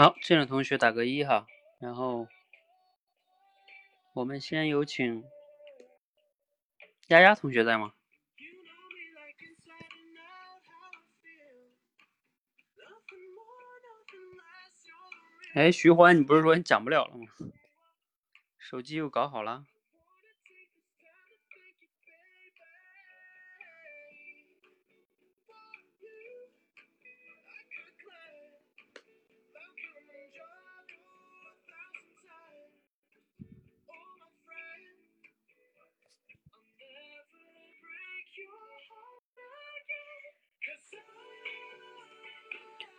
好这样的同学打个一哈。然后我们先有请丫丫同学在吗？哎，徐欢，你不是说你讲不了了吗？手机又搞好了。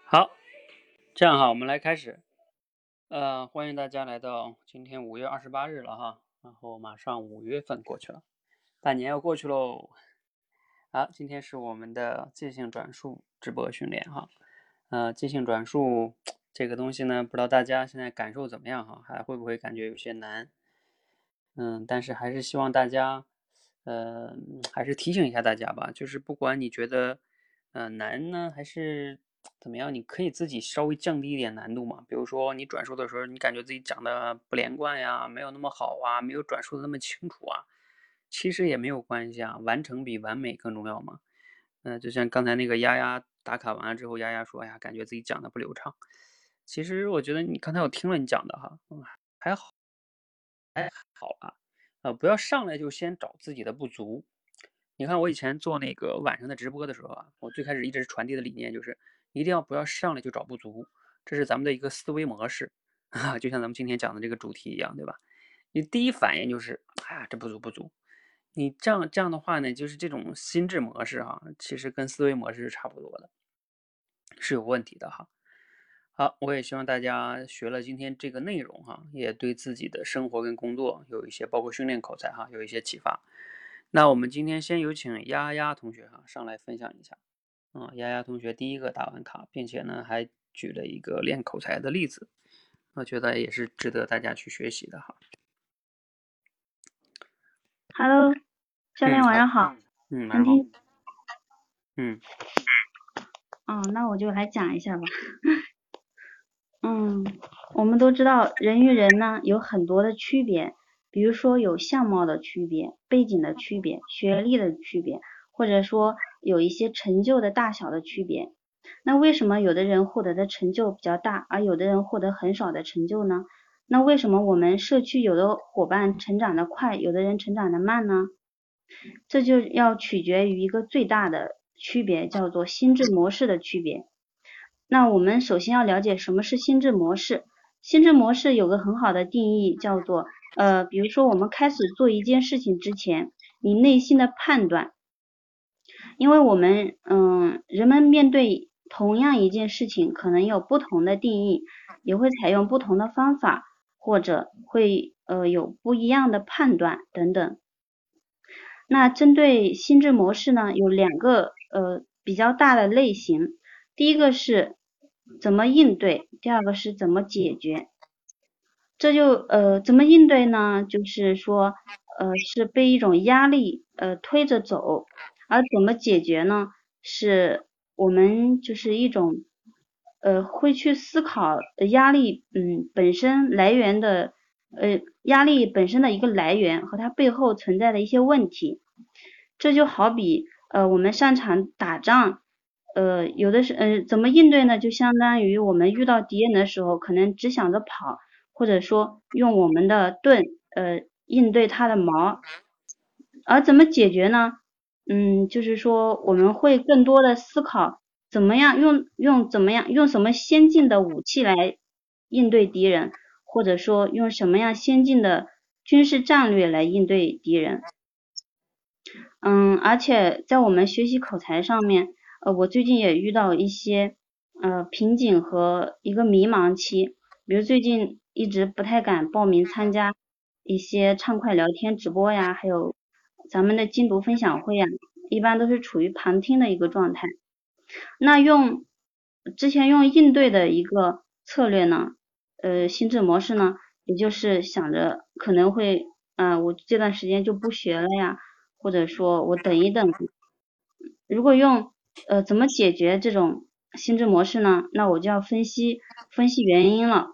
好，这样哈，我们来开始。呃，欢迎大家来到今天五月二十八日了哈，然后马上五月份过去了，半年要过去喽。好，今天是我们的即兴转述直播训练哈。呃，即兴转述这个东西呢，不知道大家现在感受怎么样哈？还会不会感觉有些难？嗯，但是还是希望大家，呃，还是提醒一下大家吧，就是不管你觉得，呃，难呢，还是。怎么样？你可以自己稍微降低一点难度嘛？比如说你转述的时候，你感觉自己讲的不连贯呀，没有那么好啊，没有转述的那么清楚啊，其实也没有关系啊，完成比完美更重要嘛。嗯，就像刚才那个丫丫打卡完了之后，丫丫说：“哎呀，感觉自己讲的不流畅。”其实我觉得你刚才我听了你讲的哈，嗯，还好，还好啊，呃，不要上来就先找自己的不足。你看我以前做那个晚上的直播的时候啊，我最开始一直传递的理念就是。一定要不要上来就找不足，这是咱们的一个思维模式啊，就像咱们今天讲的这个主题一样，对吧？你第一反应就是，哎呀，这不足不足。你这样这样的话呢，就是这种心智模式哈，其实跟思维模式是差不多的，是有问题的哈。好，我也希望大家学了今天这个内容哈，也对自己的生活跟工作有一些，包括训练口才哈，有一些启发。那我们今天先有请丫丫同学哈上来分享一下。啊，丫丫同学第一个打完卡，并且呢还举了一个练口才的例子，我觉得也是值得大家去学习的哈。Hello，教练晚上好。嗯。嗯。哦，那我就来讲一下吧。嗯，我们都知道人与人呢有很多的区别，比如说有相貌的区别、背景的区别、学历的区别。或者说有一些成就的大小的区别，那为什么有的人获得的成就比较大，而有的人获得很少的成就呢？那为什么我们社区有的伙伴成长的快，有的人成长的慢呢？这就要取决于一个最大的区别，叫做心智模式的区别。那我们首先要了解什么是心智模式。心智模式有个很好的定义，叫做呃，比如说我们开始做一件事情之前，你内心的判断。因为我们，嗯，人们面对同样一件事情，可能有不同的定义，也会采用不同的方法，或者会，呃，有不一样的判断等等。那针对心智模式呢，有两个，呃，比较大的类型。第一个是怎么应对，第二个是怎么解决。这就，呃，怎么应对呢？就是说，呃，是被一种压力，呃，推着走。而怎么解决呢？是我们就是一种，呃，会去思考压力，嗯，本身来源的，呃，压力本身的一个来源和它背后存在的一些问题。这就好比，呃，我们上场打仗，呃，有的是，呃，怎么应对呢？就相当于我们遇到敌人的时候，可能只想着跑，或者说用我们的盾，呃，应对他的矛。而怎么解决呢？嗯，就是说我们会更多的思考怎么样用用怎么样用什么先进的武器来应对敌人，或者说用什么样先进的军事战略来应对敌人。嗯，而且在我们学习口才上面，呃，我最近也遇到一些呃瓶颈和一个迷茫期，比如最近一直不太敢报名参加一些畅快聊天直播呀，还有。咱们的精读分享会啊，一般都是处于旁听的一个状态。那用之前用应对的一个策略呢，呃，心智模式呢，也就是想着可能会，啊，我这段时间就不学了呀，或者说我等一等。如果用呃怎么解决这种心智模式呢，那我就要分析分析原因了。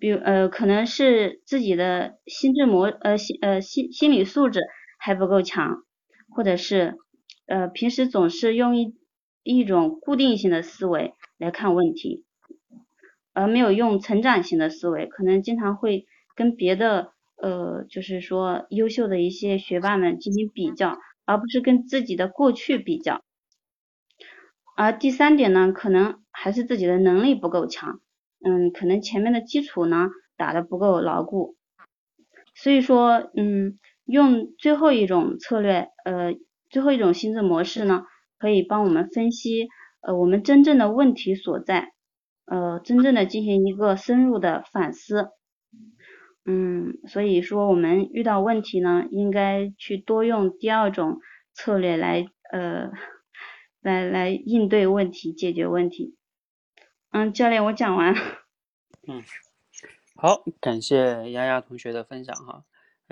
比如呃，可能是自己的心智模呃心呃心心理素质还不够强，或者是呃平时总是用一一种固定性的思维来看问题，而没有用成长型的思维，可能经常会跟别的呃就是说优秀的一些学霸们进行比较，而不是跟自己的过去比较。而第三点呢，可能还是自己的能力不够强。嗯，可能前面的基础呢打的不够牢固，所以说，嗯，用最后一种策略，呃，最后一种心智模式呢，可以帮我们分析，呃，我们真正的问题所在，呃，真正的进行一个深入的反思，嗯，所以说我们遇到问题呢，应该去多用第二种策略来，呃，来来应对问题，解决问题。嗯，教练，我讲完。嗯，好，感谢丫丫同学的分享哈。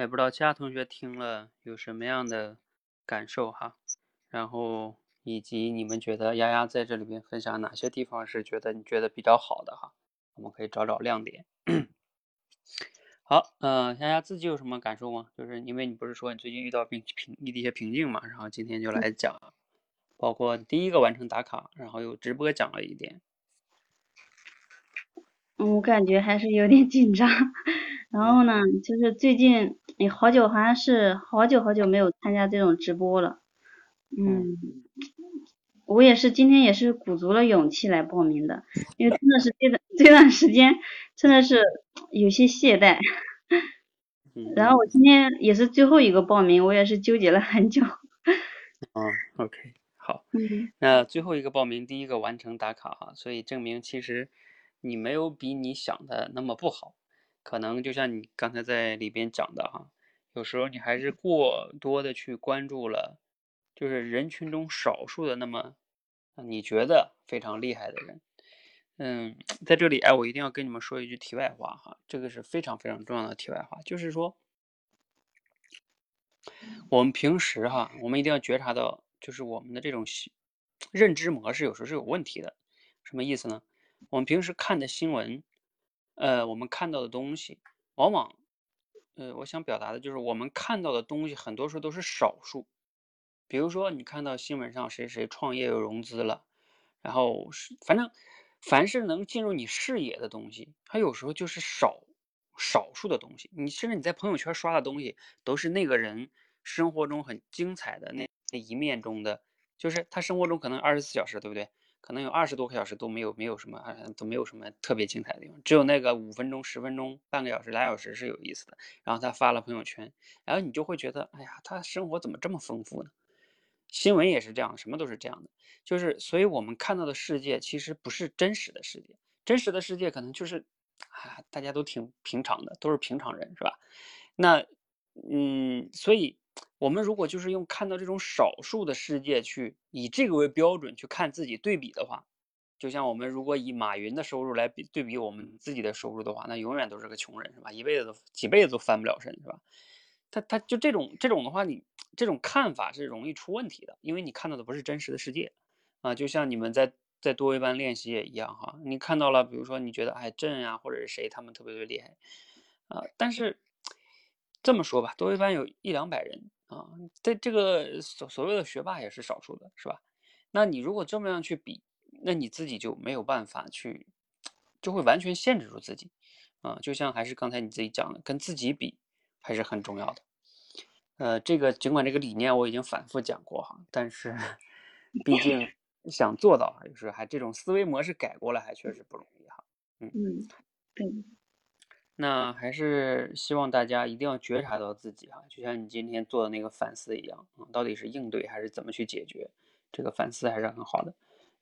也不知道其他同学听了有什么样的感受哈。然后以及你们觉得丫丫在这里面分享哪些地方是觉得你觉得比较好的哈？我们可以找找亮点。好，嗯，丫丫自己有什么感受吗？就是因为你不是说你最近遇到瓶瓶一些瓶颈嘛，然后今天就来讲，包括第一个完成打卡，然后又直播讲了一点。我感觉还是有点紧张，然后呢，就是最近也好久，好像是好久好久没有参加这种直播了，嗯，我也是今天也是鼓足了勇气来报名的，因为真的是这段这段时间真的是有些懈怠，然后我今天也是最后一个报名，我也是纠结了很久。嗯，OK，好，那最后一个报名，第一个完成打卡哈，所以证明其实。你没有比你想的那么不好，可能就像你刚才在里边讲的哈，有时候你还是过多的去关注了，就是人群中少数的那么你觉得非常厉害的人。嗯，在这里哎，我一定要跟你们说一句题外话哈，这个是非常非常重要的题外话，就是说我们平时哈，我们一定要觉察到，就是我们的这种认知模式有时候是有问题的，什么意思呢？我们平时看的新闻，呃，我们看到的东西，往往，呃，我想表达的就是，我们看到的东西，很多时候都是少数。比如说，你看到新闻上谁谁创业又融资了，然后是，反正，凡是能进入你视野的东西，它有时候就是少少数的东西。你甚至你在朋友圈刷的东西，都是那个人生活中很精彩的那那一面中的，就是他生活中可能二十四小时，对不对？可能有二十多个小时都没有，没有什么，都没有什么特别精彩的地方，只有那个五分钟、十分钟、半个小时、俩小时是有意思的。然后他发了朋友圈，然后你就会觉得，哎呀，他生活怎么这么丰富呢？新闻也是这样，什么都是这样的，就是，所以我们看到的世界其实不是真实的世界，真实的世界可能就是，啊，大家都挺平常的，都是平常人，是吧？那，嗯，所以。我们如果就是用看到这种少数的世界去以这个为标准去看自己对比的话，就像我们如果以马云的收入来比对比我们自己的收入的话，那永远都是个穷人，是吧？一辈子都几辈子都翻不了身，是吧？他他就这种这种的话，你这种看法是容易出问题的，因为你看到的不是真实的世界啊。就像你们在在多维班练习也一样哈，你看到了，比如说你觉得哎朕呀或者是谁他们特别特别厉害啊，但是。这么说吧，多维班有一两百人啊，在这个所所谓的学霸也是少数的，是吧？那你如果这么样去比，那你自己就没有办法去，就会完全限制住自己啊。就像还是刚才你自己讲的，跟自己比还是很重要的。呃，这个尽管这个理念我已经反复讲过哈，但是毕竟想做到，就是还这种思维模式改过来还确实不容易哈。嗯嗯，对。那还是希望大家一定要觉察到自己哈，就像你今天做的那个反思一样啊，到底是应对还是怎么去解决？这个反思还是很好的。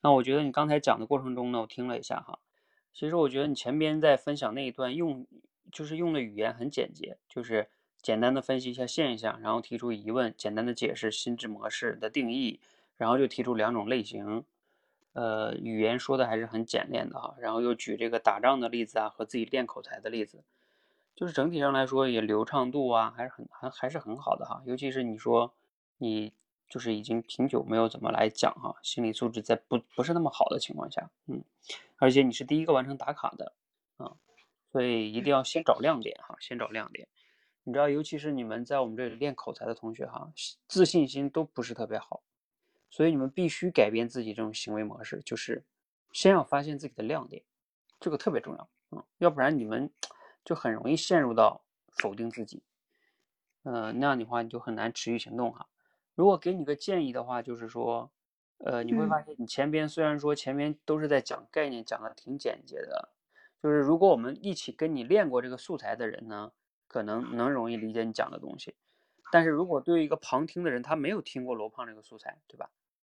那我觉得你刚才讲的过程中呢，我听了一下哈，其实我觉得你前边在分享那一段用，就是用的语言很简洁，就是简单的分析一下现象，然后提出疑问，简单的解释心智模式的定义，然后就提出两种类型。呃，语言说的还是很简练的哈，然后又举这个打仗的例子啊，和自己练口才的例子，就是整体上来说也流畅度啊，还是很还还是很好的哈。尤其是你说你就是已经挺久没有怎么来讲哈，心理素质在不不是那么好的情况下，嗯，而且你是第一个完成打卡的啊，所以一定要先找亮点哈，先找亮点。你知道，尤其是你们在我们这里练口才的同学哈，自信心都不是特别好，所以你们必须改变自己这种行为模式，就是先要发现自己的亮点，这个特别重要啊，要不然你们 就很容易陷入到否定自己，呃，那样的话你就很难持续行动哈。如果给你个建议的话，就是说，呃，你会发现你前边虽然说前面都是在讲概念，讲的挺简洁的，就是如果我们一起跟你练过这个素材的人呢。可能能容易理解你讲的东西，但是如果对于一个旁听的人，他没有听过罗胖这个素材，对吧？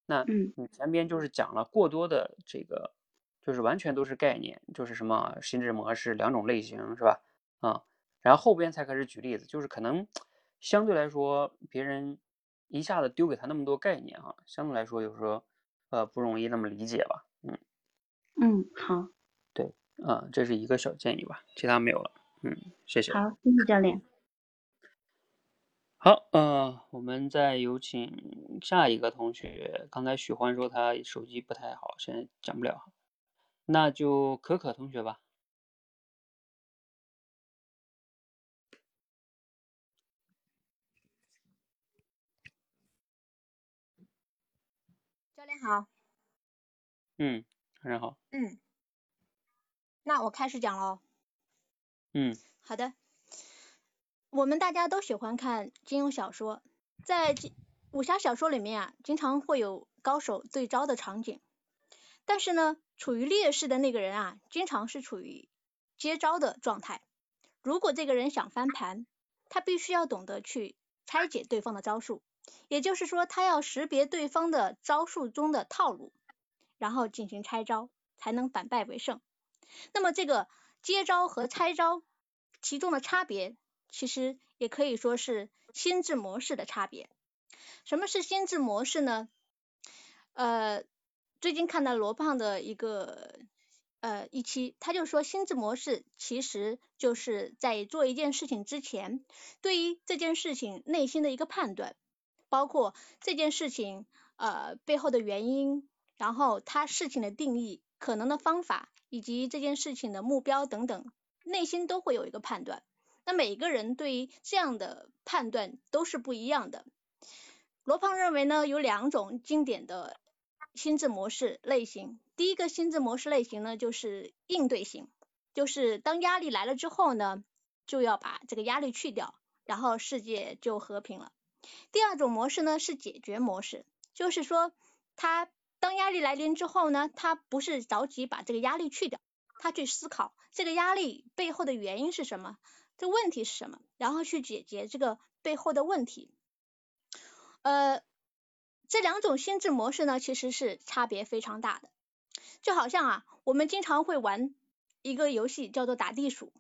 那你前边就是讲了过多的这个，就是完全都是概念，就是什么心智模式两种类型，是吧？啊，然后后边才开始举例子，就是可能相对来说，别人一下子丢给他那么多概念啊，相对来说有时候呃不容易那么理解吧？嗯嗯，好，对，啊，这是一个小建议吧，其他没有了。嗯，谢谢。好，谢谢教练。好，呃，我们再有请下一个同学。刚才许欢说他手机不太好，现在讲不了。那就可可同学吧。教练好。嗯，非常好。嗯，那我开始讲喽。嗯，好的。我们大家都喜欢看金庸小说，在武侠小说里面啊，经常会有高手对招的场景。但是呢，处于劣势的那个人啊，经常是处于接招的状态。如果这个人想翻盘，他必须要懂得去拆解对方的招数，也就是说，他要识别对方的招数中的套路，然后进行拆招，才能反败为胜。那么这个。接招和拆招其中的差别，其实也可以说是心智模式的差别。什么是心智模式呢？呃，最近看到罗胖的一个呃一期，他就说心智模式其实就是在做一件事情之前，对于这件事情内心的一个判断，包括这件事情呃背后的原因，然后他事情的定义，可能的方法。以及这件事情的目标等等，内心都会有一个判断。那每个人对于这样的判断都是不一样的。罗胖认为呢，有两种经典的心智模式类型。第一个心智模式类型呢，就是应对型，就是当压力来了之后呢，就要把这个压力去掉，然后世界就和平了。第二种模式呢，是解决模式，就是说他。当压力来临之后呢，他不是着急把这个压力去掉，他去思考这个压力背后的原因是什么，这问题是什么，然后去解决这个背后的问题。呃，这两种心智模式呢，其实是差别非常大的。就好像啊，我们经常会玩一个游戏叫做打地鼠。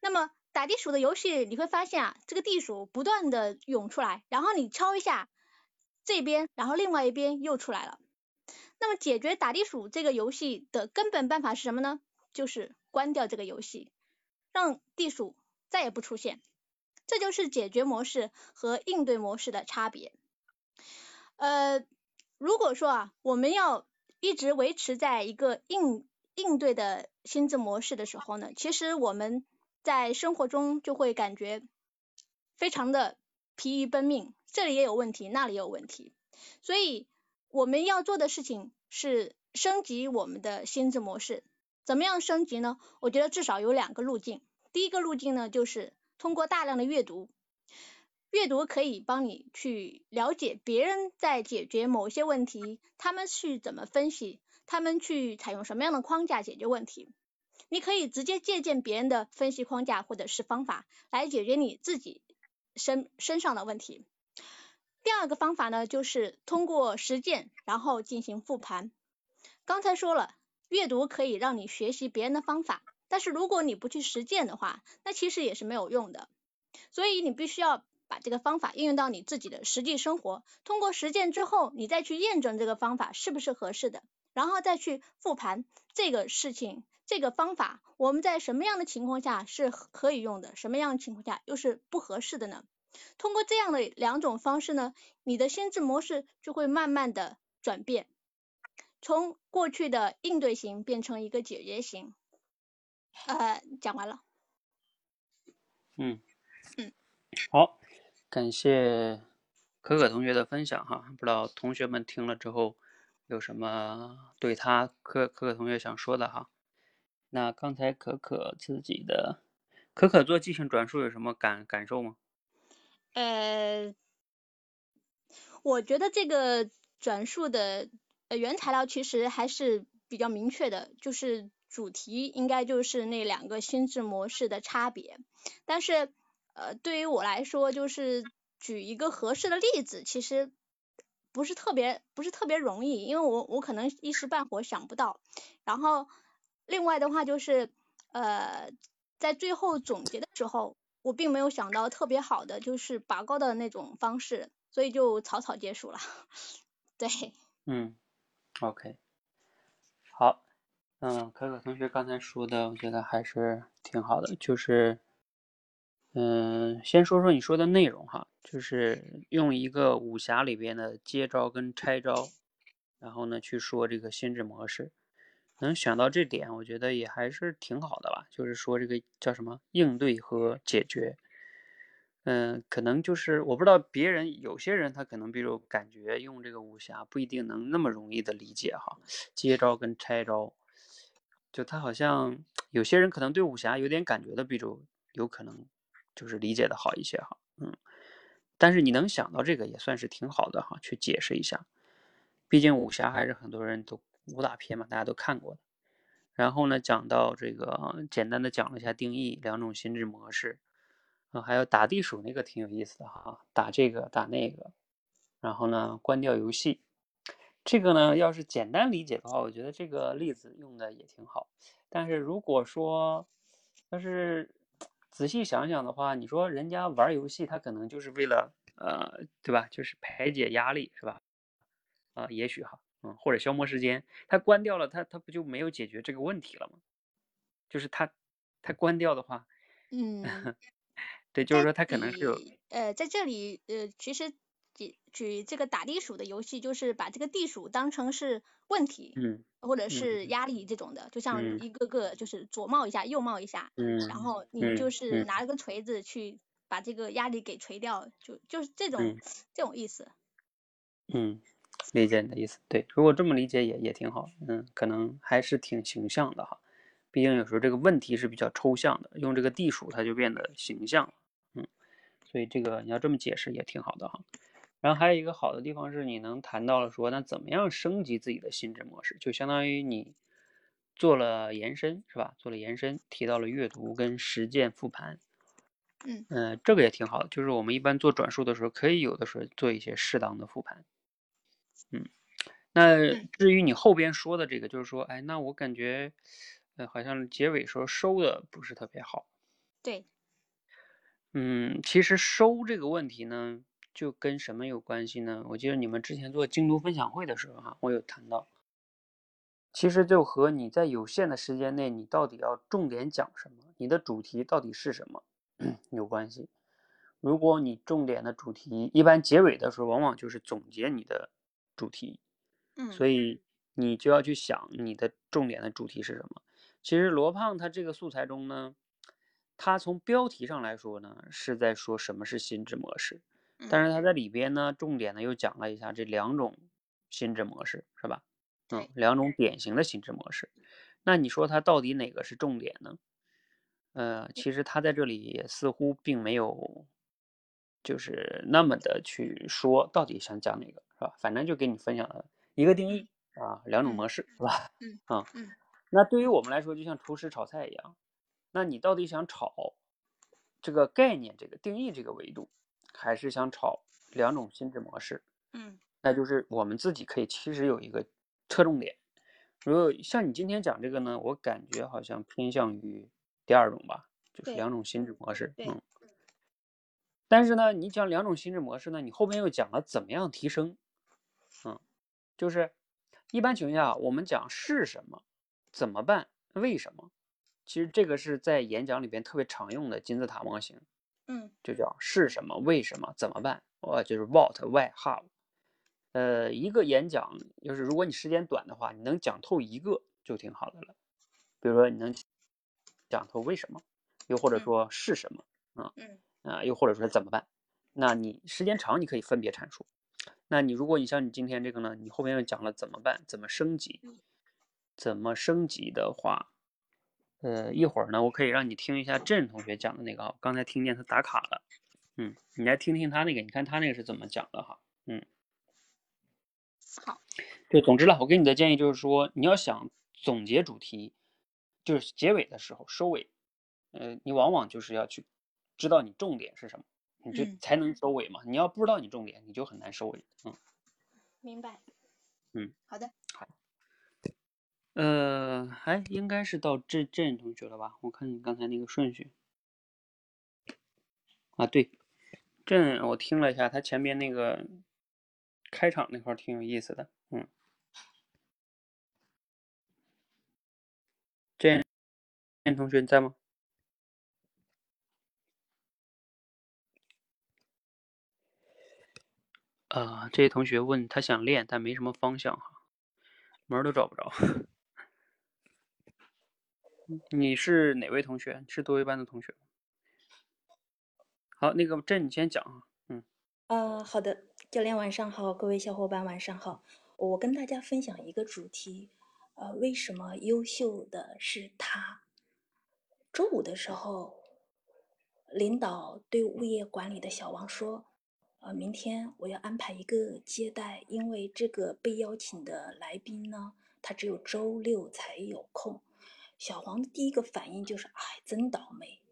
那么打地鼠的游戏，你会发现啊，这个地鼠不断的涌出来，然后你敲一下这边，然后另外一边又出来了。那么解决打地鼠这个游戏的根本办法是什么呢？就是关掉这个游戏，让地鼠再也不出现。这就是解决模式和应对模式的差别。呃，如果说啊，我们要一直维持在一个应应对的心智模式的时候呢，其实我们在生活中就会感觉非常的疲于奔命，这里也有问题，那里也有问题，所以。我们要做的事情是升级我们的心智模式。怎么样升级呢？我觉得至少有两个路径。第一个路径呢，就是通过大量的阅读。阅读可以帮你去了解别人在解决某些问题，他们去怎么分析，他们去采用什么样的框架解决问题。你可以直接借鉴别人的分析框架或者是方法，来解决你自己身身上的问题。第二个方法呢，就是通过实践，然后进行复盘。刚才说了，阅读可以让你学习别人的方法，但是如果你不去实践的话，那其实也是没有用的。所以你必须要把这个方法应用到你自己的实际生活，通过实践之后，你再去验证这个方法是不是合适的，然后再去复盘这个事情、这个方法，我们在什么样的情况下是可以用的，什么样的情况下又是不合适的呢？通过这样的两种方式呢，你的心智模式就会慢慢的转变，从过去的应对型变成一个解决型。呃，讲完了。嗯嗯，好，感谢可可同学的分享哈，不知道同学们听了之后有什么对他可可可同学想说的哈？那刚才可可自己的可可做即兴转述有什么感感受吗？呃，我觉得这个转述的呃原材料其实还是比较明确的，就是主题应该就是那两个心智模式的差别。但是呃对于我来说，就是举一个合适的例子，其实不是特别不是特别容易，因为我我可能一时半会想不到。然后另外的话就是呃在最后总结的时候。我并没有想到特别好的，就是拔高的那种方式，所以就草草结束了。对，嗯，OK，好，嗯，可可同学刚才说的，我觉得还是挺好的，就是，嗯，先说说你说的内容哈，就是用一个武侠里边的接招跟拆招，然后呢去说这个心智模式。能想到这点，我觉得也还是挺好的吧。就是说这个叫什么应对和解决，嗯，可能就是我不知道别人有些人他可能比如感觉用这个武侠不一定能那么容易的理解哈，接招跟拆招，就他好像有些人可能对武侠有点感觉的，比如有可能就是理解的好一些哈，嗯，但是你能想到这个也算是挺好的哈，去解释一下，毕竟武侠还是很多人都。武打片嘛，大家都看过的。然后呢，讲到这个，简单的讲了一下定义，两种心智模式啊，还有打地鼠那个挺有意思的哈，打这个打那个。然后呢，关掉游戏，这个呢，要是简单理解的话，我觉得这个例子用的也挺好。但是如果说要是仔细想想的话，你说人家玩游戏，他可能就是为了呃，对吧？就是排解压力，是吧？啊，也许哈。嗯，或者消磨时间，它关掉了，它它不就没有解决这个问题了吗？就是它它关掉的话，嗯，对，就是说它可能是有呃，在这里呃，其实举举这个打地鼠的游戏，就是把这个地鼠当成是问题，嗯，或者是压力这种的，就像一个个就是左冒一下，右冒一下，嗯，然后你就是拿了个锤子去把这个压力给锤掉，就就是这种这种意思，嗯。理解你的意思，对，如果这么理解也也挺好，嗯，可能还是挺形象的哈。毕竟有时候这个问题是比较抽象的，用这个地鼠它就变得形象了，嗯，所以这个你要这么解释也挺好的哈。然后还有一个好的地方是你能谈到了说，那怎么样升级自己的心智模式，就相当于你做了延伸是吧？做了延伸，提到了阅读跟实践复盘，嗯嗯，这个也挺好的，就是我们一般做转述的时候，可以有的时候做一些适当的复盘。嗯，那至于你后边说的这个，就是说，哎，那我感觉，呃，好像结尾时候收的不是特别好。对。嗯，其实收这个问题呢，就跟什么有关系呢？我记得你们之前做精读分享会的时候，哈，我有谈到，其实就和你在有限的时间内，你到底要重点讲什么，你的主题到底是什么有关系。如果你重点的主题，一般结尾的时候，往往就是总结你的。主题，嗯，所以你就要去想你的重点的主题是什么。其实罗胖他这个素材中呢，他从标题上来说呢是在说什么是心智模式，但是他在里边呢重点呢又讲了一下这两种心智模式，是吧？嗯，两种典型的心智模式。那你说他到底哪个是重点呢？呃，其实他在这里似乎并没有。就是那么的去说，到底想讲哪个，是吧？反正就给你分享了一个定义啊，两种模式，是吧？嗯啊 嗯。那对于我们来说，就像厨师炒菜一样，那你到底想炒这个概念、这个定义、这个维度，还是想炒两种心智模式？嗯，那就是我们自己可以其实有一个侧重点。如果像你今天讲这个呢，我感觉好像偏向于第二种吧，就是两种心智模式。嗯。但是呢，你讲两种心智模式呢，你后边又讲了怎么样提升，嗯，就是一般情况下，我们讲是什么，怎么办，为什么，其实这个是在演讲里边特别常用的金字塔模型，嗯就叫是什么、为什么、怎么办，我就是 what、why、how。呃，一个演讲就是如果你时间短的话，你能讲透一个就挺好的了。比如说你能讲透为什么，又或者嗯说是什么啊嗯啊，又或者说怎么办。那你时间长，你可以分别阐述。那你如果你像你今天这个呢，你后面又讲了怎么办，怎么升级，怎么升级的话，呃，一会儿呢，我可以让你听一下郑同学讲的那个啊，刚才听见他打卡了，嗯，你来听听他那个，你看他那个是怎么讲的哈，嗯，好，对，总之了，我给你的建议就是说，你要想总结主题，就是结尾的时候收尾，呃，你往往就是要去知道你重点是什么，你就嗯才能收尾嘛。你要不知道你重点，你就很难收尾。嗯，明白。嗯，好的。呃，哎，应该是到郑郑同学了吧？我看你刚才那个顺序。啊，对，郑，我听了一下，他前面那个开场那块挺有意思的。嗯，郑郑同学你在吗？啊、这位同学问他想练，但没什么方向哈，门都找不着。你是哪位同学？是多维班的同学？好，那个这，你先讲啊。嗯呃，好的，教练晚上好，各位小伙伴晚上好。我跟大家分享一个主题，呃，为什么优秀的是他？周五的时候，领导对物业管理的小王说，呃，明天我要安排一个接待，因为这个被邀请的来宾呢，他只有周六才有空。小黄的第一个反应就是，哎，真倒霉，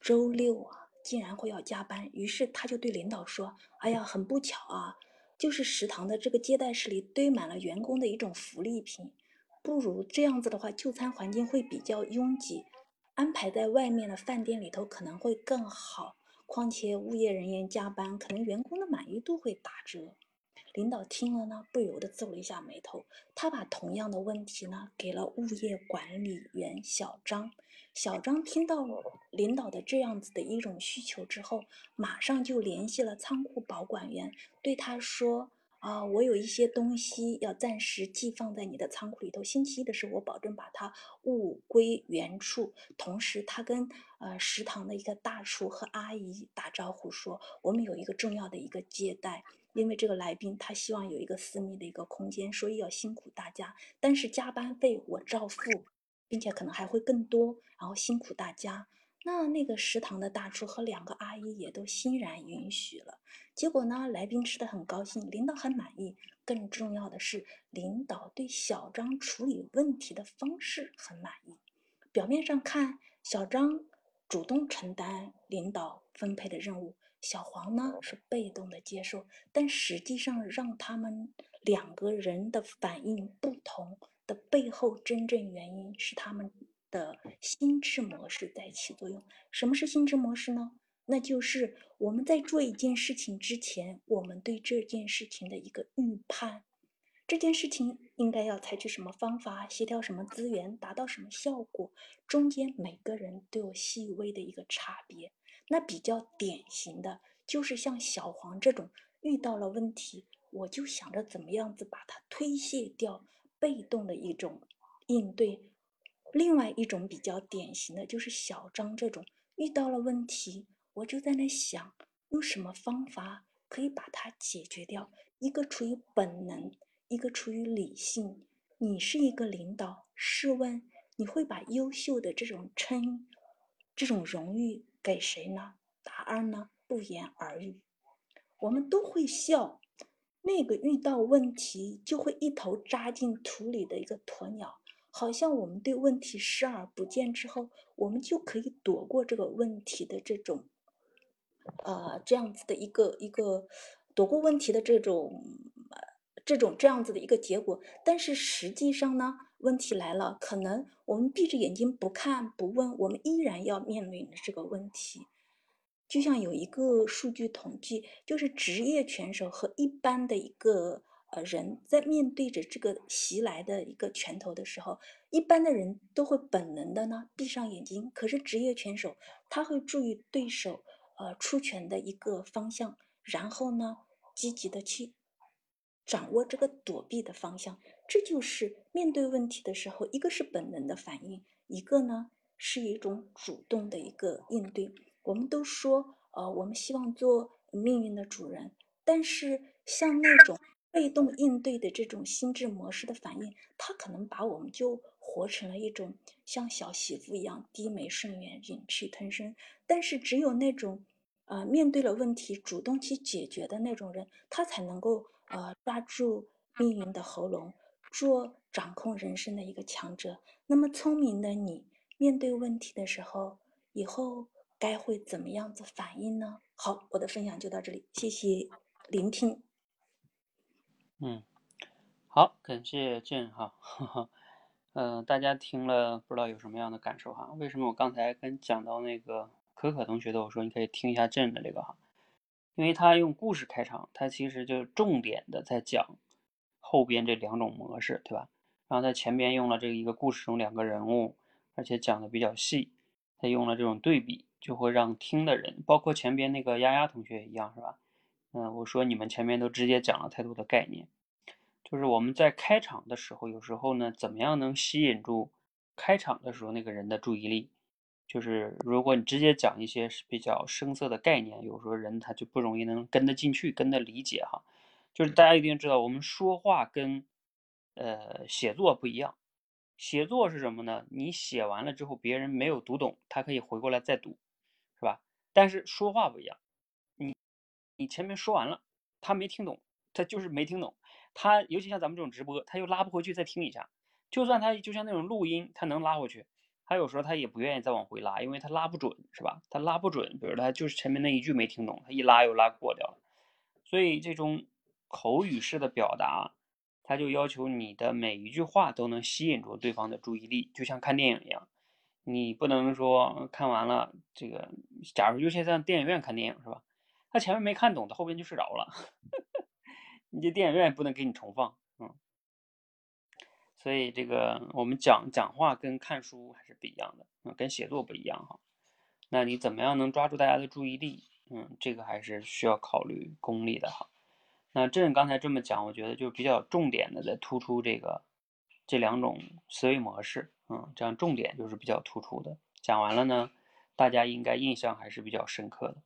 周六啊，竟然会要加班。于是他就对领导说：“哎呀，很不巧啊，就是食堂的这个接待室里堆满了员工的一种福利品，不如这样子的话，就餐环境会比较拥挤，安排在外面的饭店里头可能会更好。况且物业人员加班，可能员工的满意度会打折。”领导听了呢，不由得皱了一下眉头。他把同样的问题呢给了物业管理员小张。小张听到领导的这样子的一种需求之后，马上就联系了仓库保管员，对他说：“啊、我有一些东西要暂时寄放在你的仓库里头，星期一的时候我保证把它物归原处。”同时，他跟呃食堂的一个大厨和阿姨打招呼说：“我们有一个重要的一个接待。”因为这个来宾他希望有一个私密的一个空间，所以要辛苦大家。但是加班费我照付，并且可能还会更多，然后辛苦大家。那那个食堂的大厨和两个阿姨也都欣然允许了。结果呢，来宾吃的很高兴，领导很满意。更重要的是，领导对小张处理问题的方式很满意。表面上看，小张主动承担领导分配的任务，小黄呢是被动的接受，但实际上让他们两个人的反应不同的背后，真正原因是他们的心智模式在起作用。什么是心智模式呢？那就是我们在做一件事情之前，我们对这件事情的一个预判。这件事情应该要采取什么方法，协调什么资源，达到什么效果，中间每个人都有细微的一个差别。那比较典型的就是像小黄这种遇到了问题，我就想着怎么样子把它推卸掉，被动的一种应对。另外一种比较典型的就是小张这种遇到了问题，我就在那想用什么方法可以把它解决掉。一个出于本能，一个出于理性。你是一个领导，试问你会把优秀的这种称、这种荣誉给谁呢？答案呢，不言而喻。我们都会笑，那个遇到问题就会一头扎进土里的一个鸵鸟，好像我们对问题视而不见之后，我们就可以躲过这个问题的这种，呃，这样子的一个一个躲过问题的这种。这种这样子的一个结果，但是实际上呢，问题来了，可能我们闭着眼睛不看不问，我们依然要面临这个问题。就像有一个数据统计，就是职业拳手和一般的一个呃人在面对着这个袭来的一个拳头的时候，一般的人都会本能的呢闭上眼睛，可是职业拳手他会注意对手呃出拳的一个方向，然后呢，积极的去掌握这个躲避的方向。这就是面对问题的时候，一个是本能的反应，一个呢是一种主动的一个应对。我们都说，呃，我们希望做命运的主人，但是像那种被动应对的这种心智模式的反应，它可能把我们就活成了一种像小媳妇一样低眉顺眼、忍气吞声。但是只有那种，呃，面对了问题主动去解决的那种人，他才能够呃抓住命运的喉咙。做掌控人生的一个强者，那么聪明的你，面对问题的时候，以后该会怎么样子反应呢？好，我的分享就到这里，谢谢聆听。嗯，好，感谢俊哈，嗯，大家听了不知道有什么样的感受哈？为什么我刚才跟讲到那个可可同学的，我说你可以听一下俊的这个哈，因为他用故事开场，他其实就重点的在讲。后边这两种模式，对吧？然后在前边用了这一个故事中两个人物，而且讲的比较细。他用了这种对比，就会让听的人，包括前边那个丫丫同学也一样，是吧？嗯，我说你们前面都直接讲了太多的概念，就是我们在开场的时候，有时候呢，怎么样能吸引住开场的时候那个人的注意力？就是如果你直接讲一些比较生涩的概念，有时候人他就不容易能跟得进去，跟得理解哈。就是大家一定知道，我们说话跟，呃，写作不一样。写作是什么呢？你写完了之后，别人没有读懂，他可以回过来再读，是吧？但是说话不一样，你你前面说完了，他没听懂，他就是没听懂。他尤其像咱们这种直播，他又拉不回去再听一下。就算他就像那种录音，他能拉回去，他有时候他也不愿意再往回拉，因为他拉不准，是吧？他拉不准，比如他就是前面那一句没听懂，他一拉又拉过掉了。所以这种。口语式的表达，他就要求你的每一句话都能吸引住对方的注意力，就像看电影一样，你不能说看完了这个，假如尤其在电影院看电影是吧？他前面没看懂，他后边就睡着了，你这电影院也不能给你重放，嗯。所以这个我们讲讲话跟看书还是不一样的，嗯，跟写作不一样哈。那你怎么样能抓住大家的注意力？嗯，这个还是需要考虑功力的哈。那朕刚才这么讲，我觉得就比较重点的在突出这个这两种思维模式，嗯，这样重点就是比较突出的。讲完了呢，大家应该印象还是比较深刻的。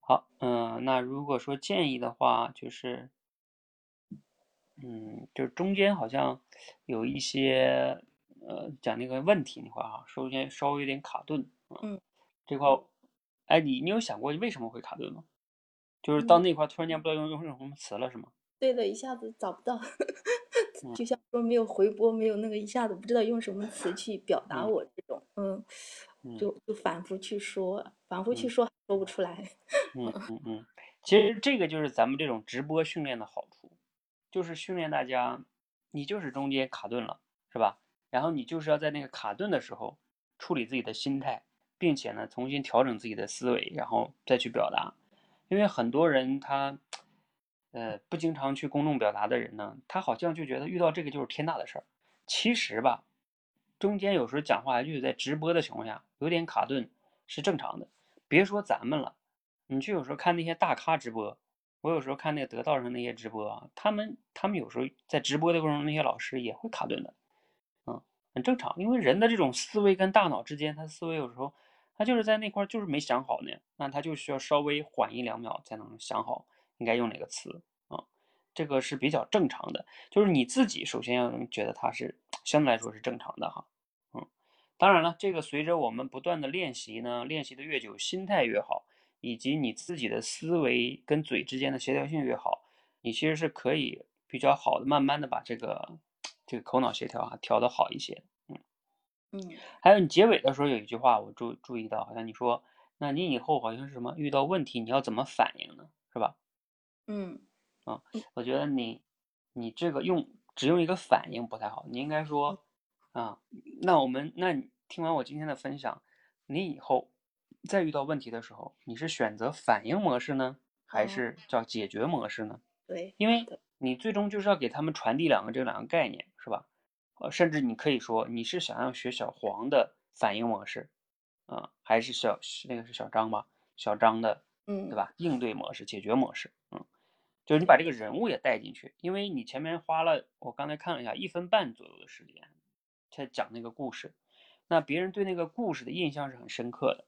好，嗯，那如果说建议的话，就是，嗯，就是中间好像有一些呃讲那个问题那块哈，首先稍微有点卡顿，嗯，这块，哎，你你有想过为什么会卡顿吗？就是到那块突然间不知道用用用什么词了，是吗？对的，一下子找不到，就像说没有回播，没有那个一下子不知道用什么词去表达我这种，嗯，就就反复去说，反复去说，说不出来。嗯嗯嗯，其实这个就是咱们这种直播训练的好处，就是训练大家，你就是中间卡顿了，是吧？然后你就是要在那个卡顿的时候处理自己的心态，并且呢重新调整自己的思维，然后再去表达。因为很多人他，呃，不经常去公众表达的人呢，他好像就觉得遇到这个就是天大的事儿。其实吧，中间有时候讲话就是在直播的情况下有点卡顿是正常的。别说咱们了，你去有时候看那些大咖直播，我有时候看那个得道上那些直播啊，他们他们有时候在直播的过程中，那些老师也会卡顿的，嗯，很正常。因为人的这种思维跟大脑之间，他思维有时候。他就是在那块就是没想好呢，那他就需要稍微缓一两秒才能想好应该用哪个词啊，这个是比较正常的。就是你自己首先要能觉得它是相对来说是正常的哈，嗯，当然了，这个随着我们不断的练习呢，练习的越久，心态越好，以及你自己的思维跟嘴之间的协调性越好，你其实是可以比较好的慢慢的把这个这个口脑协调啊调的好一些。嗯，还有你结尾的时候有一句话，我注注意到，好像你说，那你以后好像是什么遇到问题你要怎么反应呢？是吧？嗯，啊，我觉得你你这个用只用一个反应不太好，你应该说啊，那我们那你听完我今天的分享，你以后再遇到问题的时候，你是选择反应模式呢，还是叫解决模式呢？对，因为你最终就是要给他们传递两个这两个概念，是吧？呃，甚至你可以说你是想要学小黄的反应模式，啊，还是小那个是小张吧？小张的，嗯，对吧？应对模式、解决模式，嗯，就是你把这个人物也带进去，因为你前面花了，我刚才看了一下，一分半左右的时间，在讲那个故事，那别人对那个故事的印象是很深刻的，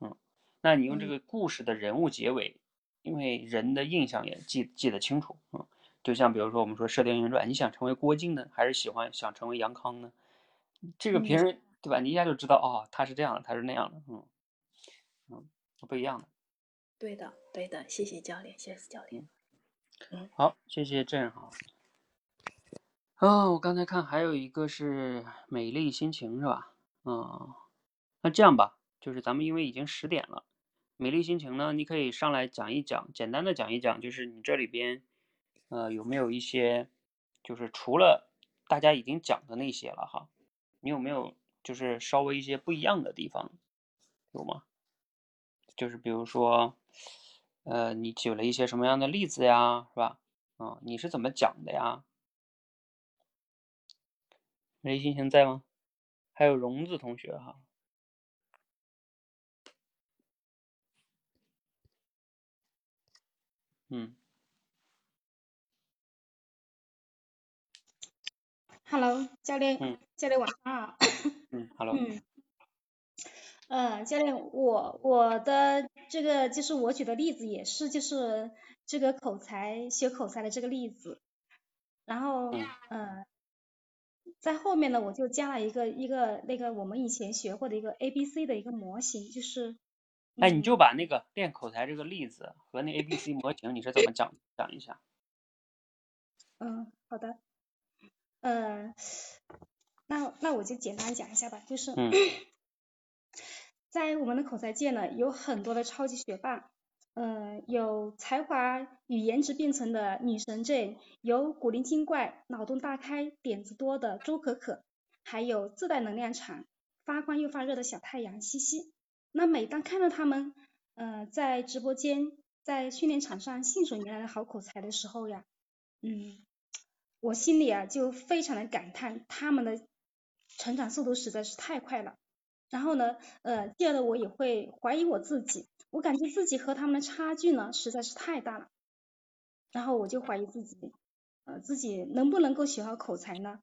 嗯，那你用这个故事的人物结尾，因为人的印象也记记得清楚，嗯，就像比如说我们说《射雕英雄传》，你想成为郭靖呢，还是喜欢想成为杨康呢？这个别人对吧？你一下就知道哦，他是这样的，他是那样的，嗯嗯，不一样的。对的，对的，谢谢教练，谢谢教练。好，谢谢郑好。哦，我刚才看还有一个是美丽心情是吧？嗯，那这样吧，就是咱们因为已经十点了，美丽心情呢，你可以上来讲一讲，简单的讲一讲，就是你这里边，呃，有没有一些，就是除了大家已经讲的那些了哈，你有没有就是稍微一些不一样的地方，有吗？就是比如说，呃，你举了一些什么样的例子呀，是吧？啊，你是怎么讲的呀？雷星星在吗？还有荣子同学哈。嗯 Hello，教练，嗯。教练晚上好。嗯，Hello，嗯，呃，教练，我我的这个就是我举的例子也是就是这个口才学口才的这个例子，然后嗯。呃，在后面呢我就加了一个一个那个我们以前学过的一个 A B C 的一个模型，就是哎，你嗯就把那个练口才这个例子和那 A B C 模型你是怎么讲讲一下？嗯，好的，呃，那那我就简单讲一下吧，就是嗯在我们的口才界呢，有很多的超级学霸，呃，有才华与颜值并存的女神 J，，有古灵精怪、脑洞大开、点子多的周可可，还有自带能量场、发光又发热的小太阳西西。那每当看到他们，呃，在直播间、在训练场上信手拈来的好口才的时候呀，嗯，我心里啊就非常的感叹，他们的成长速度实在是太快了。然后呢，呃，第二呢，我也会怀疑我自己，我感觉自己和他们的差距呢实在是太大了。然后我就怀疑自己，呃，自己能不能够学好口才呢？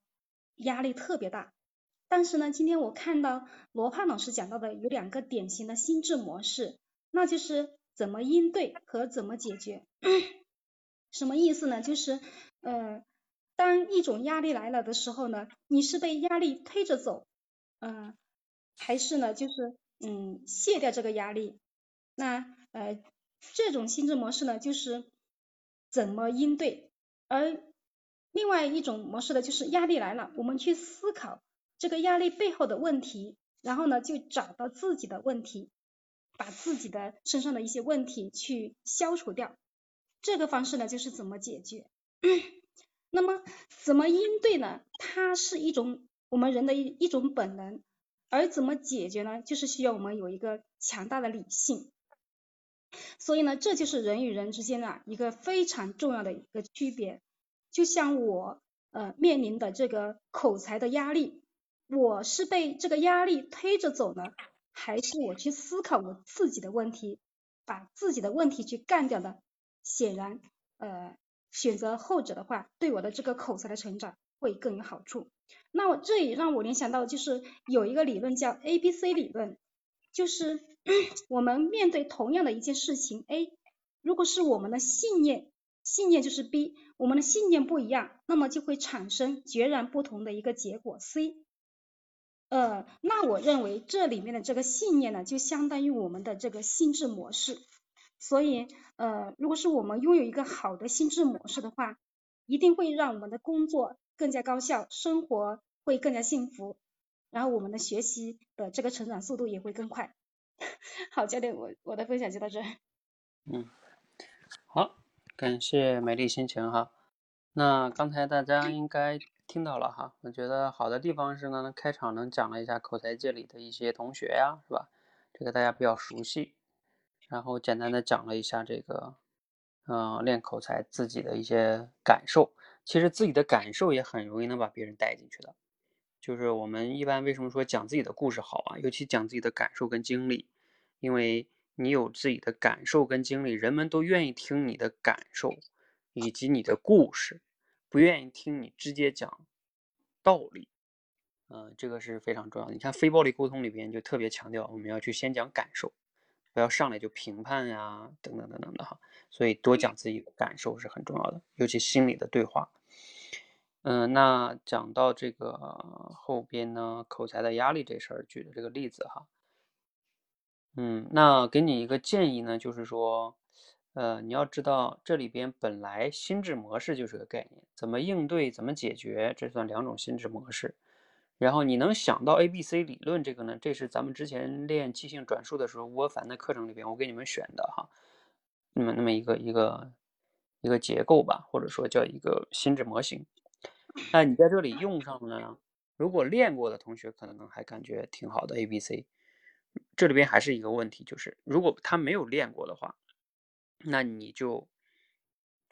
压力特别大。但是呢，今天我看到罗胖老师讲到的有两个典型的心智模式，那就是怎么应对和怎么解决。什么意思呢？就是，呃，当一种压力来了的时候呢，你是被压力推着走，嗯、还是呢，就是嗯，卸掉这个压力。那呃，这种心智模式呢，就是怎么应对。而另外一种模式呢，就是压力来了，我们去思考这个压力背后的问题，然后呢，就找到自己的问题，把自己的身上的一些问题去消除掉。这个方式呢，就是怎么解决。那么怎么应对呢？它是一种我们人的一一种本能，而怎么解决呢？就是需要我们有一个强大的理性。所以呢，这就是人与人之间的一个非常重要的一个区别。就像我呃面临的这个口才的压力，我是被这个压力推着走呢，还是我去思考我自己的问题，把自己的问题去干掉呢？显然，呃，选择后者的话，对我的这个口才的成长会更有好处。那我这也让我联想到，就是有一个理论叫 A B C 理论，就是 我们面对同样的一件事情 A，如果是我们的信念，信念就是 B，我们的信念不一样，那么就会产生截然不同的一个结果 C。呃，那我认为这里面的这个信念呢，就相当于我们的这个心智模式。所以，呃，如果是我们拥有一个好的心智模式的话，一定会让我们的工作更加高效，生活会更加幸福，然后我们的学习的这个成长速度也会更快。好，教练，我我的分享就到这。嗯，好，感谢美丽心情哈。那刚才大家应该听到了哈，我觉得好的地方是呢，开场能讲了一下口才界里的一些同学呀，是吧？这个大家比较熟悉。然后简单的讲了一下这个，嗯、练口才自己的一些感受。其实自己的感受也很容易能把别人带进去的。就是我们一般为什么说讲自己的故事好啊？尤其讲自己的感受跟经历，因为你有自己的感受跟经历，人们都愿意听你的感受以及你的故事，不愿意听你直接讲道理。嗯，这个是非常重要的。你看非暴力沟通里边就特别强调，我们要去先讲感受，不要上来就评判呀，等等等等的哈。所以多讲自己的感受是很重要的，尤其心理的对话。嗯，那讲到这个后边呢，口才的压力这事儿举的这个例子哈。嗯，那给你一个建议呢，就是说，呃，你要知道这里边本来心智模式就是个概念，怎么应对，怎么解决，这算两种心智模式。然后你能想到 A、B、C 理论这个呢？这是咱们之前练即兴转述的时候，吴凡的课程里边我给你们选的哈。那么那么一个一个一个结构吧，或者说叫一个心智模型。那你在这里用上呢？如果练过的同学可能还感觉挺好的 A、B、C。这里边还是一个问题，就是如果他没有练过的话，那你就。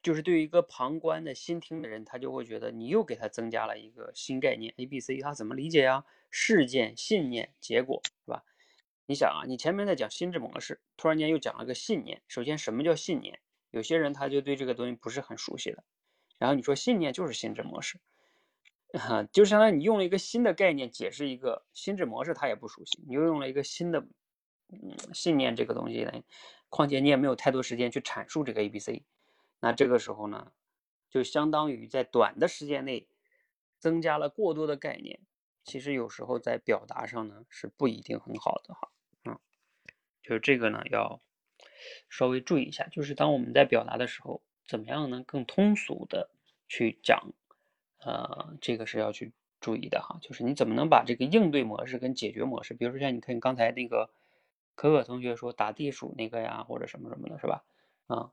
就是对于一个旁观的新听的人，他就会觉得你又给他增加了一个新概念 A、B、C，他怎么理解呀？事件、信念、结果，是吧？你想啊，你前面在讲心智模式，突然间又讲了个信念。首先，什么叫信念？有些人他就对这个东西不是很熟悉的。然后你说信念就是心智模式，哈，就相当于你用了一个新的概念解释一个心智模式，他也不熟悉。你又用了一个新的，嗯，信念这个东西呢，况且你也没有太多时间去阐述这个 A、B、C。那这个时候呢，就相当于在短的时间内增加了过多的概念，其实有时候在表达上呢是不一定很好的哈，嗯，就是这个呢要稍微注意一下，就是当我们在表达的时候，怎么样能更通俗的去讲，呃，这个是要去注意的哈，就是你怎么能把这个应对模式跟解决模式，比如说像你看刚才那个可可同学说打地鼠那个呀，或者什么什么的，是吧？啊。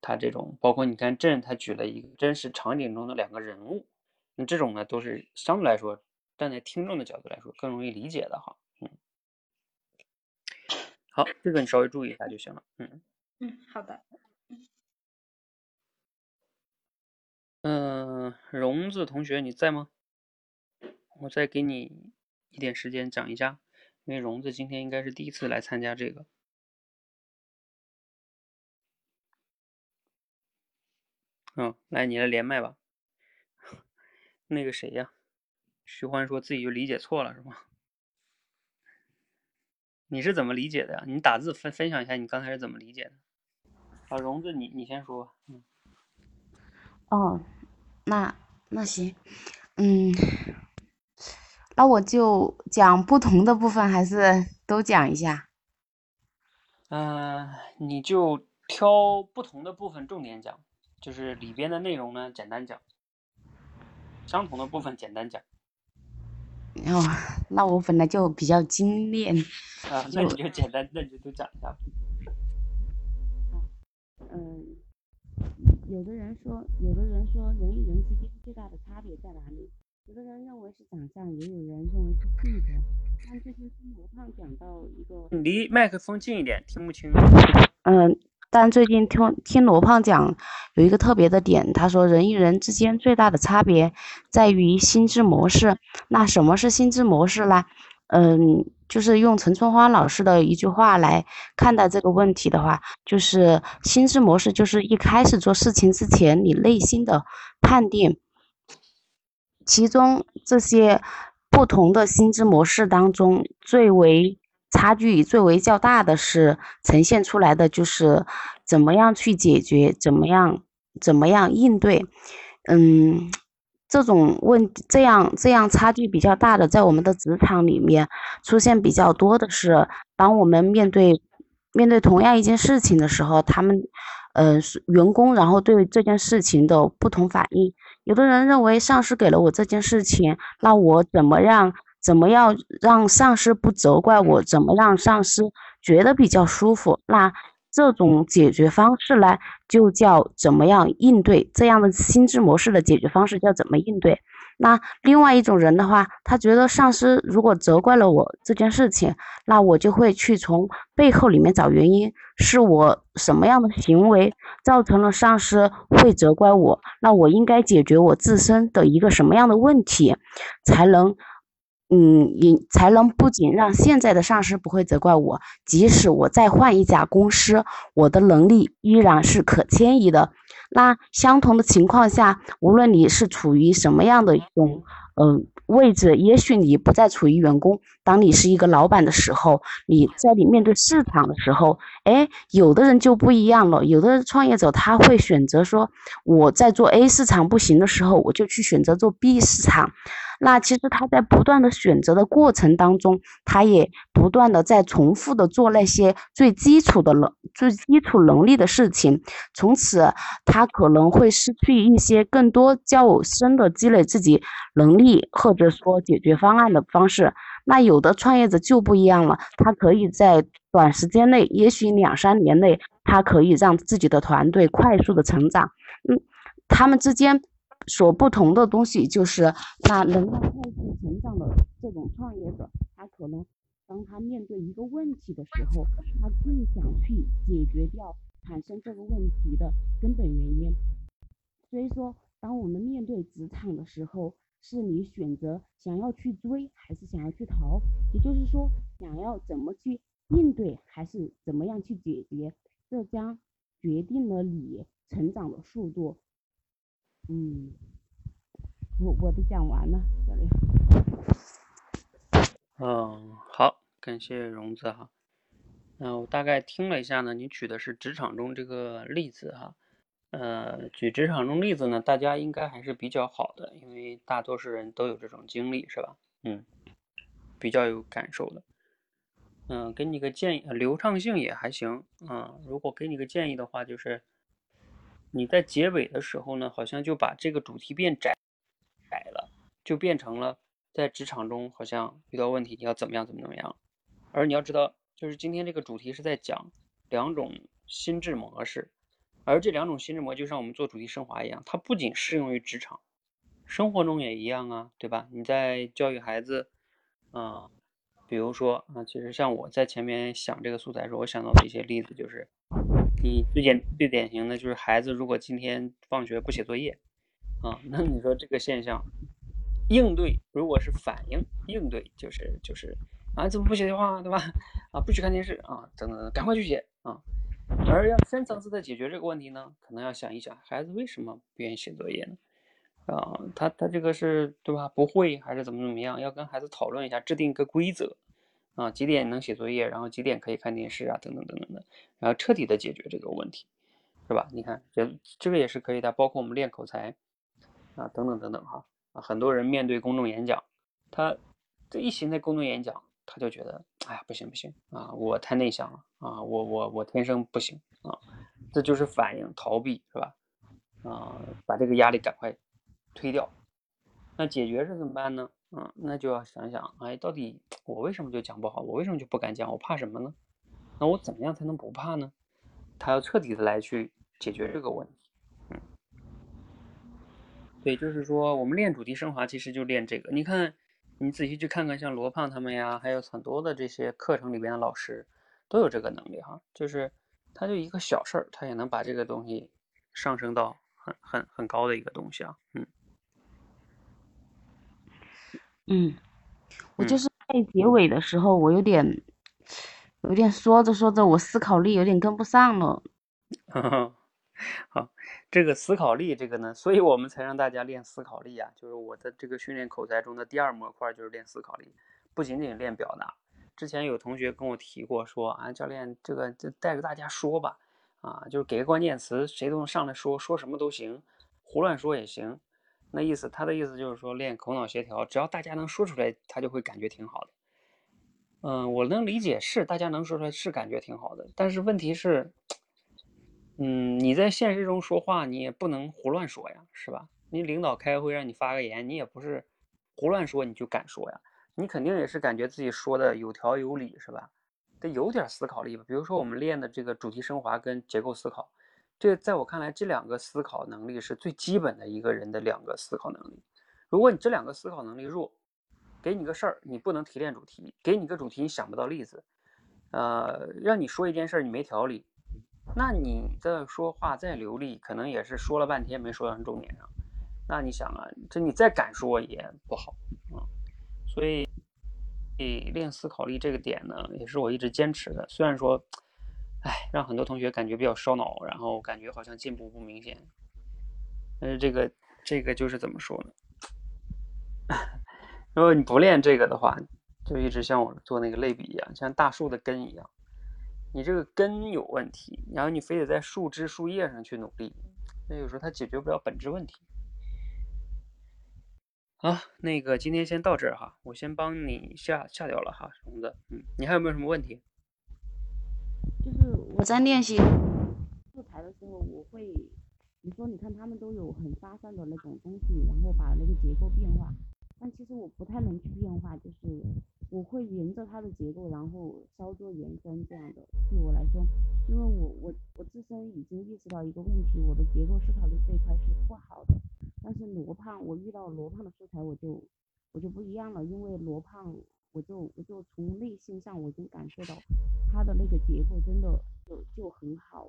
他这种包括你看朕，他举了一个真实场景中的两个人物，那这种呢都是相对来说站在听众的角度来说更容易理解的哈。嗯，好，这个你稍微注意一下就行了。嗯嗯，好的。嗯，荣子同学你在吗？我再给你一点时间讲一下，因为荣子今天应该是第一次来参加这个。嗯，来，你来连麦吧。那个谁呀？徐欢说自己就理解错了，是吗？你是怎么理解的呀？你打字分分享一下，你刚才是怎么理解的？啊，荣子，你你先说。嗯。哦，那那行，嗯，那我就讲不同的部分，还是都讲一下？嗯，你就挑不同的部分重点讲。就是里边的内容呢，简单讲；相同的部分简单讲。哦，那我本来就比较精炼。啊，那你就简单，那你就都讲一下。嗯，有的人说，有的人说，人与人之间最大的差别在哪里？有的人认为是长相，也有人认为是性格。但最近听罗胖讲到一个，离麦克风近一点，听不清。嗯。但最近听听罗胖讲，有一个特别的点，他说人与人之间最大的差别在于心智模式。那什么是心智模式呢？嗯，就是用陈春花老师的一句话来看待这个问题的话，就是心智模式就是一开始做事情之前你内心的判定。其中这些不同的心智模式当中，最为差距最为较大的是呈现出来的，就是怎么样去解决，怎么样怎么样应对，嗯，这种问这样这样差距比较大的，在我们的职场里面出现比较多的是，当我们面对面对同样一件事情的时候，他们，呃，员工然后对这件事情的不同反应，有的人认为上司给了我这件事情，那我怎么样？怎么样让上司不责怪我？怎么让上司觉得比较舒服？那这种解决方式呢，就叫怎么样应对？这样的心智模式的解决方式叫怎么应对？那另外一种人的话，他觉得上司如果责怪了我这件事情，那我就会去从背后里面找原因，是我什么样的行为造成了上司会责怪我？那我应该解决我自身的一个什么样的问题，才能？嗯，也才能不仅让现在的上司不会责怪我，即使我再换一家公司，我的能力依然是可迁移的。那相同的情况下，无论你是处于什么样的一种嗯位置，也许你不再处于员工，当你是一个老板的时候，你在你面对市场的时候，哎，有的人就不一样了，有的创业者他会选择说，我在做 A 市场不行的时候，我就去选择做 B 市场。那其实他在不断的选择的过程当中，他也不断的在重复的做那些最基础的能、最基础能力的事情，从此他可能会失去一些更多较深的积累自己能力或者说解决方案的方式。那有的创业者就不一样了，他可以在短时间内，也许两三年内，他可以让自己的团队快速的成长。嗯，他们之间。所不同的东西就是，那能够快速成长的这种创业者，他可能当他面对一个问题的时候，他更想去解决掉产生这个问题的根本原因。所以说，当我们面对职场的时候，是你选择想要去追还是想要去逃，也就是说，想要怎么去应对还是怎么样去解决，这将决定了你成长的速度。嗯，我我都讲完了，这里。嗯，好，感谢荣子哈。那我大概听了一下呢，你举的是职场中这个例子哈。呃，举职场中例子呢，大家应该还是比较好的，因为大多数人都有这种经历，是吧？嗯，比较有感受的。嗯，给你个建议，流畅性也还行。嗯，如果给你个建议的话，就是。你在结尾的时候呢，好像就把这个主题变窄窄了，就变成了在职场中好像遇到问题你要怎么样怎么怎么样。而你要知道，就是今天这个主题是在讲两种心智模式，而这两种心智模就像我们做主题升华一样，它不仅适用于职场，生活中也一样啊，对吧？你在教育孩子，啊，比如说啊，其实像我在前面想这个素材的时候，我想到的一些例子就是。你最典最典型的就是孩子，如果今天放学不写作业，啊，那你说这个现象应对，如果是反应应对，就是就是啊，怎么不写的话，对吧？啊，不许看电视啊，等等，赶快去写啊。而要深层次的解决这个问题呢，可能要想一想，孩子为什么不愿意写作业呢？啊，他他这个是对吧？不会还是怎么怎么样？要跟孩子讨论一下，制定一个规则。啊，几点能写作业，然后几点可以看电视啊，等等等等的，然后彻底的解决这个问题，是吧？你看，这这个也是可以的，包括我们练口才啊，等等等等哈啊，很多人面对公众演讲，他这一寻思公众演讲，他就觉得，哎呀，不行不行啊，我太内向了啊，我我我天生不行啊，这就是反应逃避，是吧？啊，把这个压力赶快推掉，那解决是怎么办呢？嗯，那就要想想，哎，到底我为什么就讲不好？我为什么就不敢讲？我怕什么呢？那我怎么样才能不怕呢？他要彻底的来去解决这个问题。嗯，对，就是说我们练主题升华，其实就练这个。你看，你仔细去看看，像罗胖他们呀，还有很多的这些课程里边的老师，都有这个能力哈。就是他就一个小事儿，他也能把这个东西上升到很很很高的一个东西啊。嗯。嗯，我就是在结尾的时候，我有点，有点说着说着，我思考力有点跟不上了。好，这个思考力，这个呢，所以我们才让大家练思考力啊。就是我的这个训练口才中的第二模块就是练思考力，不仅仅练表达。之前有同学跟我提过，说啊，教练，这个就带着大家说吧，啊，就是给个关键词，谁都能上来说，说什么都行，胡乱说也行。那意思，他的意思就是说练口脑协调，只要大家能说出来，他就会感觉挺好的。嗯，我能理解，是大家能说出来是感觉挺好的。但是问题是，嗯，你在现实中说话，你也不能胡乱说呀，是吧？你领导开个会让你发个言，你也不是胡乱说你就敢说呀，你肯定也是感觉自己说的有条有理，是吧？得有点思考力吧。比如说我们练的这个主题升华跟结构思考。这在我看来，这两个思考能力是最基本的一个人的两个思考能力。如果你这两个思考能力弱，给你个事儿，你不能提炼主题；给你个主题，你想不到例子。呃，让你说一件事儿，你没条理，那你的说话再流利，可能也是说了半天没说到重点上。那你想啊，这你再敢说也不好啊。所以练思考力这个点呢，也是我一直坚持的。虽然说，哎，让很多同学感觉比较烧脑，然后感觉好像进步不明显，但是这个这个就是怎么说呢？如果你不练这个的话，就一直像我做那个类比一样，像大树的根一样，你这个根有问题，然后你非得在树枝、树叶上去努力，那有时候它解决不了本质问题。好，那个今天先到这儿哈，我先帮你下下掉了哈，虫子，嗯，你还有没有什么问题？就是我在练习素材的时候，我会，你说你看他们都有很发散的那种东西，然后把那个结构变化，但其实我不太能去变化，就是我会沿着它的结构，然后稍作延伸这样的。对我来说，因为我我我自身已经意识到一个问题，我的结构思考力这一块是不好的。但是罗胖，我遇到罗胖的素材，我就我就不一样了，因为罗胖，我就我就从内心上我已经感受到他的那个结构真的就就很好，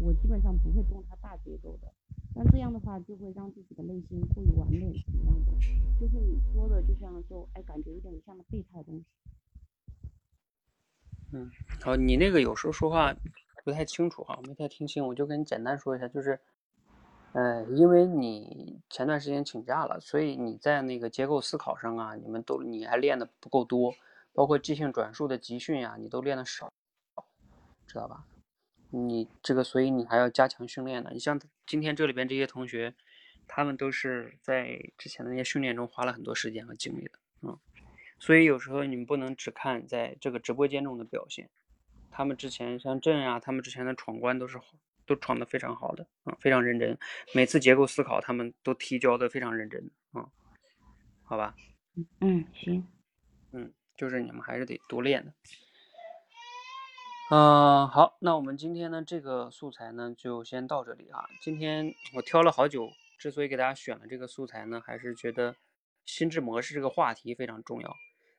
我基本上不会动他大结构的。但这样的话就会让自己的内心过于完美什么样的，就是你说的，就像说，哎，感觉有点像备胎的东西。嗯，好，你那个有时候说话不太清楚哈，没太听清，我就跟你简单说一下，就是。呃，因为你前段时间请假了，所以你在那个结构思考上啊，你们都你还练的不够多，包括即兴转述的集训呀，你都练的少，知道吧？你这个，所以你还要加强训练的。你像今天这里边这些同学，他们都是在之前的那些训练中花了很多时间和精力的，嗯，所以有时候你们不能只看在这个直播间中的表现，他们之前像朕呀，他们之前的闯关都是。都闯得非常好的啊，非常认真。每次结构思考，他们都提交的非常认真啊，好吧？嗯，行。嗯，就是你们还是得多练的。嗯，好，那我们今天呢这个素材呢就先到这里啊。今天我挑了好久，之所以给大家选了这个素材呢，还是觉得心智模式这个话题非常重要。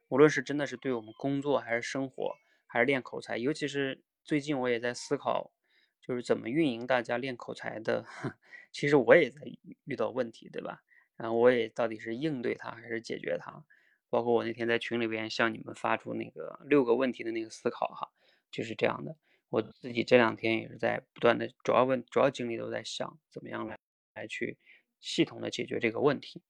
无论是真的是对我们工作，还是生活，还是练口才，尤其是最近我也在思考。就是怎么运营大家练口才的，其实我也在遇到问题，对吧？然后我也到底是应对它还是解决它？包括我那天在群里边向你们发出那个六个问题的那个思考，哈，就是这样的。我自己这两天也是在不断的，主要问主要精力都在想怎么样来来去系统的解决这个问题。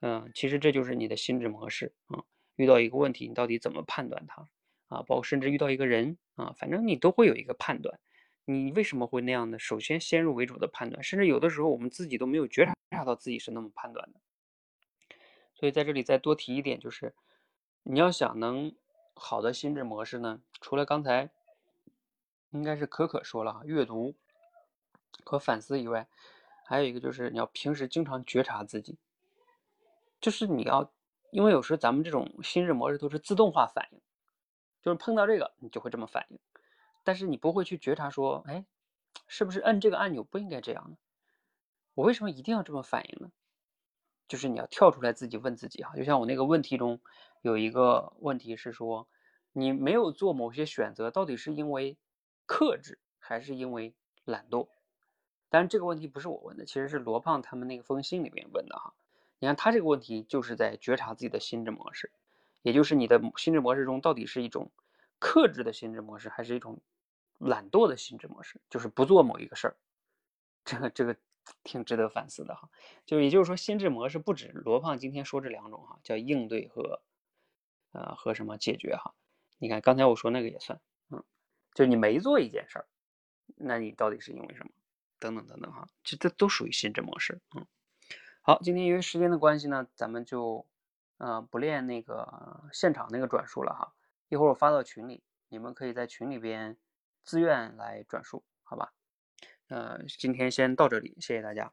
嗯，其实这就是你的心智模式啊。遇到一个问题，你到底怎么判断它啊？包括甚至遇到一个人啊，反正你都会有一个判断。你为什么会那样呢？首先先入为主的判断，甚至有的时候我们自己都没有觉察到自己是那么判断的。所以在这里再多提一点，就是你要想能好的心智模式呢，除了刚才应该是可可说了，阅读和反思以外，还有一个就是你要平时经常觉察自己，就是你要，因为有时候咱们这种心智模式都是自动化反应，就是碰到这个你就会这么反应。但是你不会去觉察说，哎，是不是摁这个按钮不应该这样呢？我为什么一定要这么反应呢？就是你要跳出来自己问自己哈，就像我那个问题中有一个问题是说，你没有做某些选择，到底是因为克制还是因为懒惰？但这个问题不是我问的，其实是罗胖他们那个封信里面问的哈。你看他这个问题就是在觉察自己的心智模式，也就是你的心智模式中到底是一种克制的心智模式，还是一种。懒惰的心智模式就是不做某一个事儿，这个这个挺值得反思的哈。就也就是说，心智模式不止罗胖今天说这两种哈，叫应对和呃和什么解决哈。你看刚才我说那个也算，嗯，就你没做一件事儿，那你到底是因为什么？等等等等哈，这这都属于心智模式。嗯，好，今天因为时间的关系呢，咱们就呃不练那个现场那个转述了哈。一会儿我发到群里，你们可以在群里边。自愿来转述，好吧？呃，今天先到这里，谢谢大家。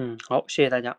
嗯，好，谢谢大家。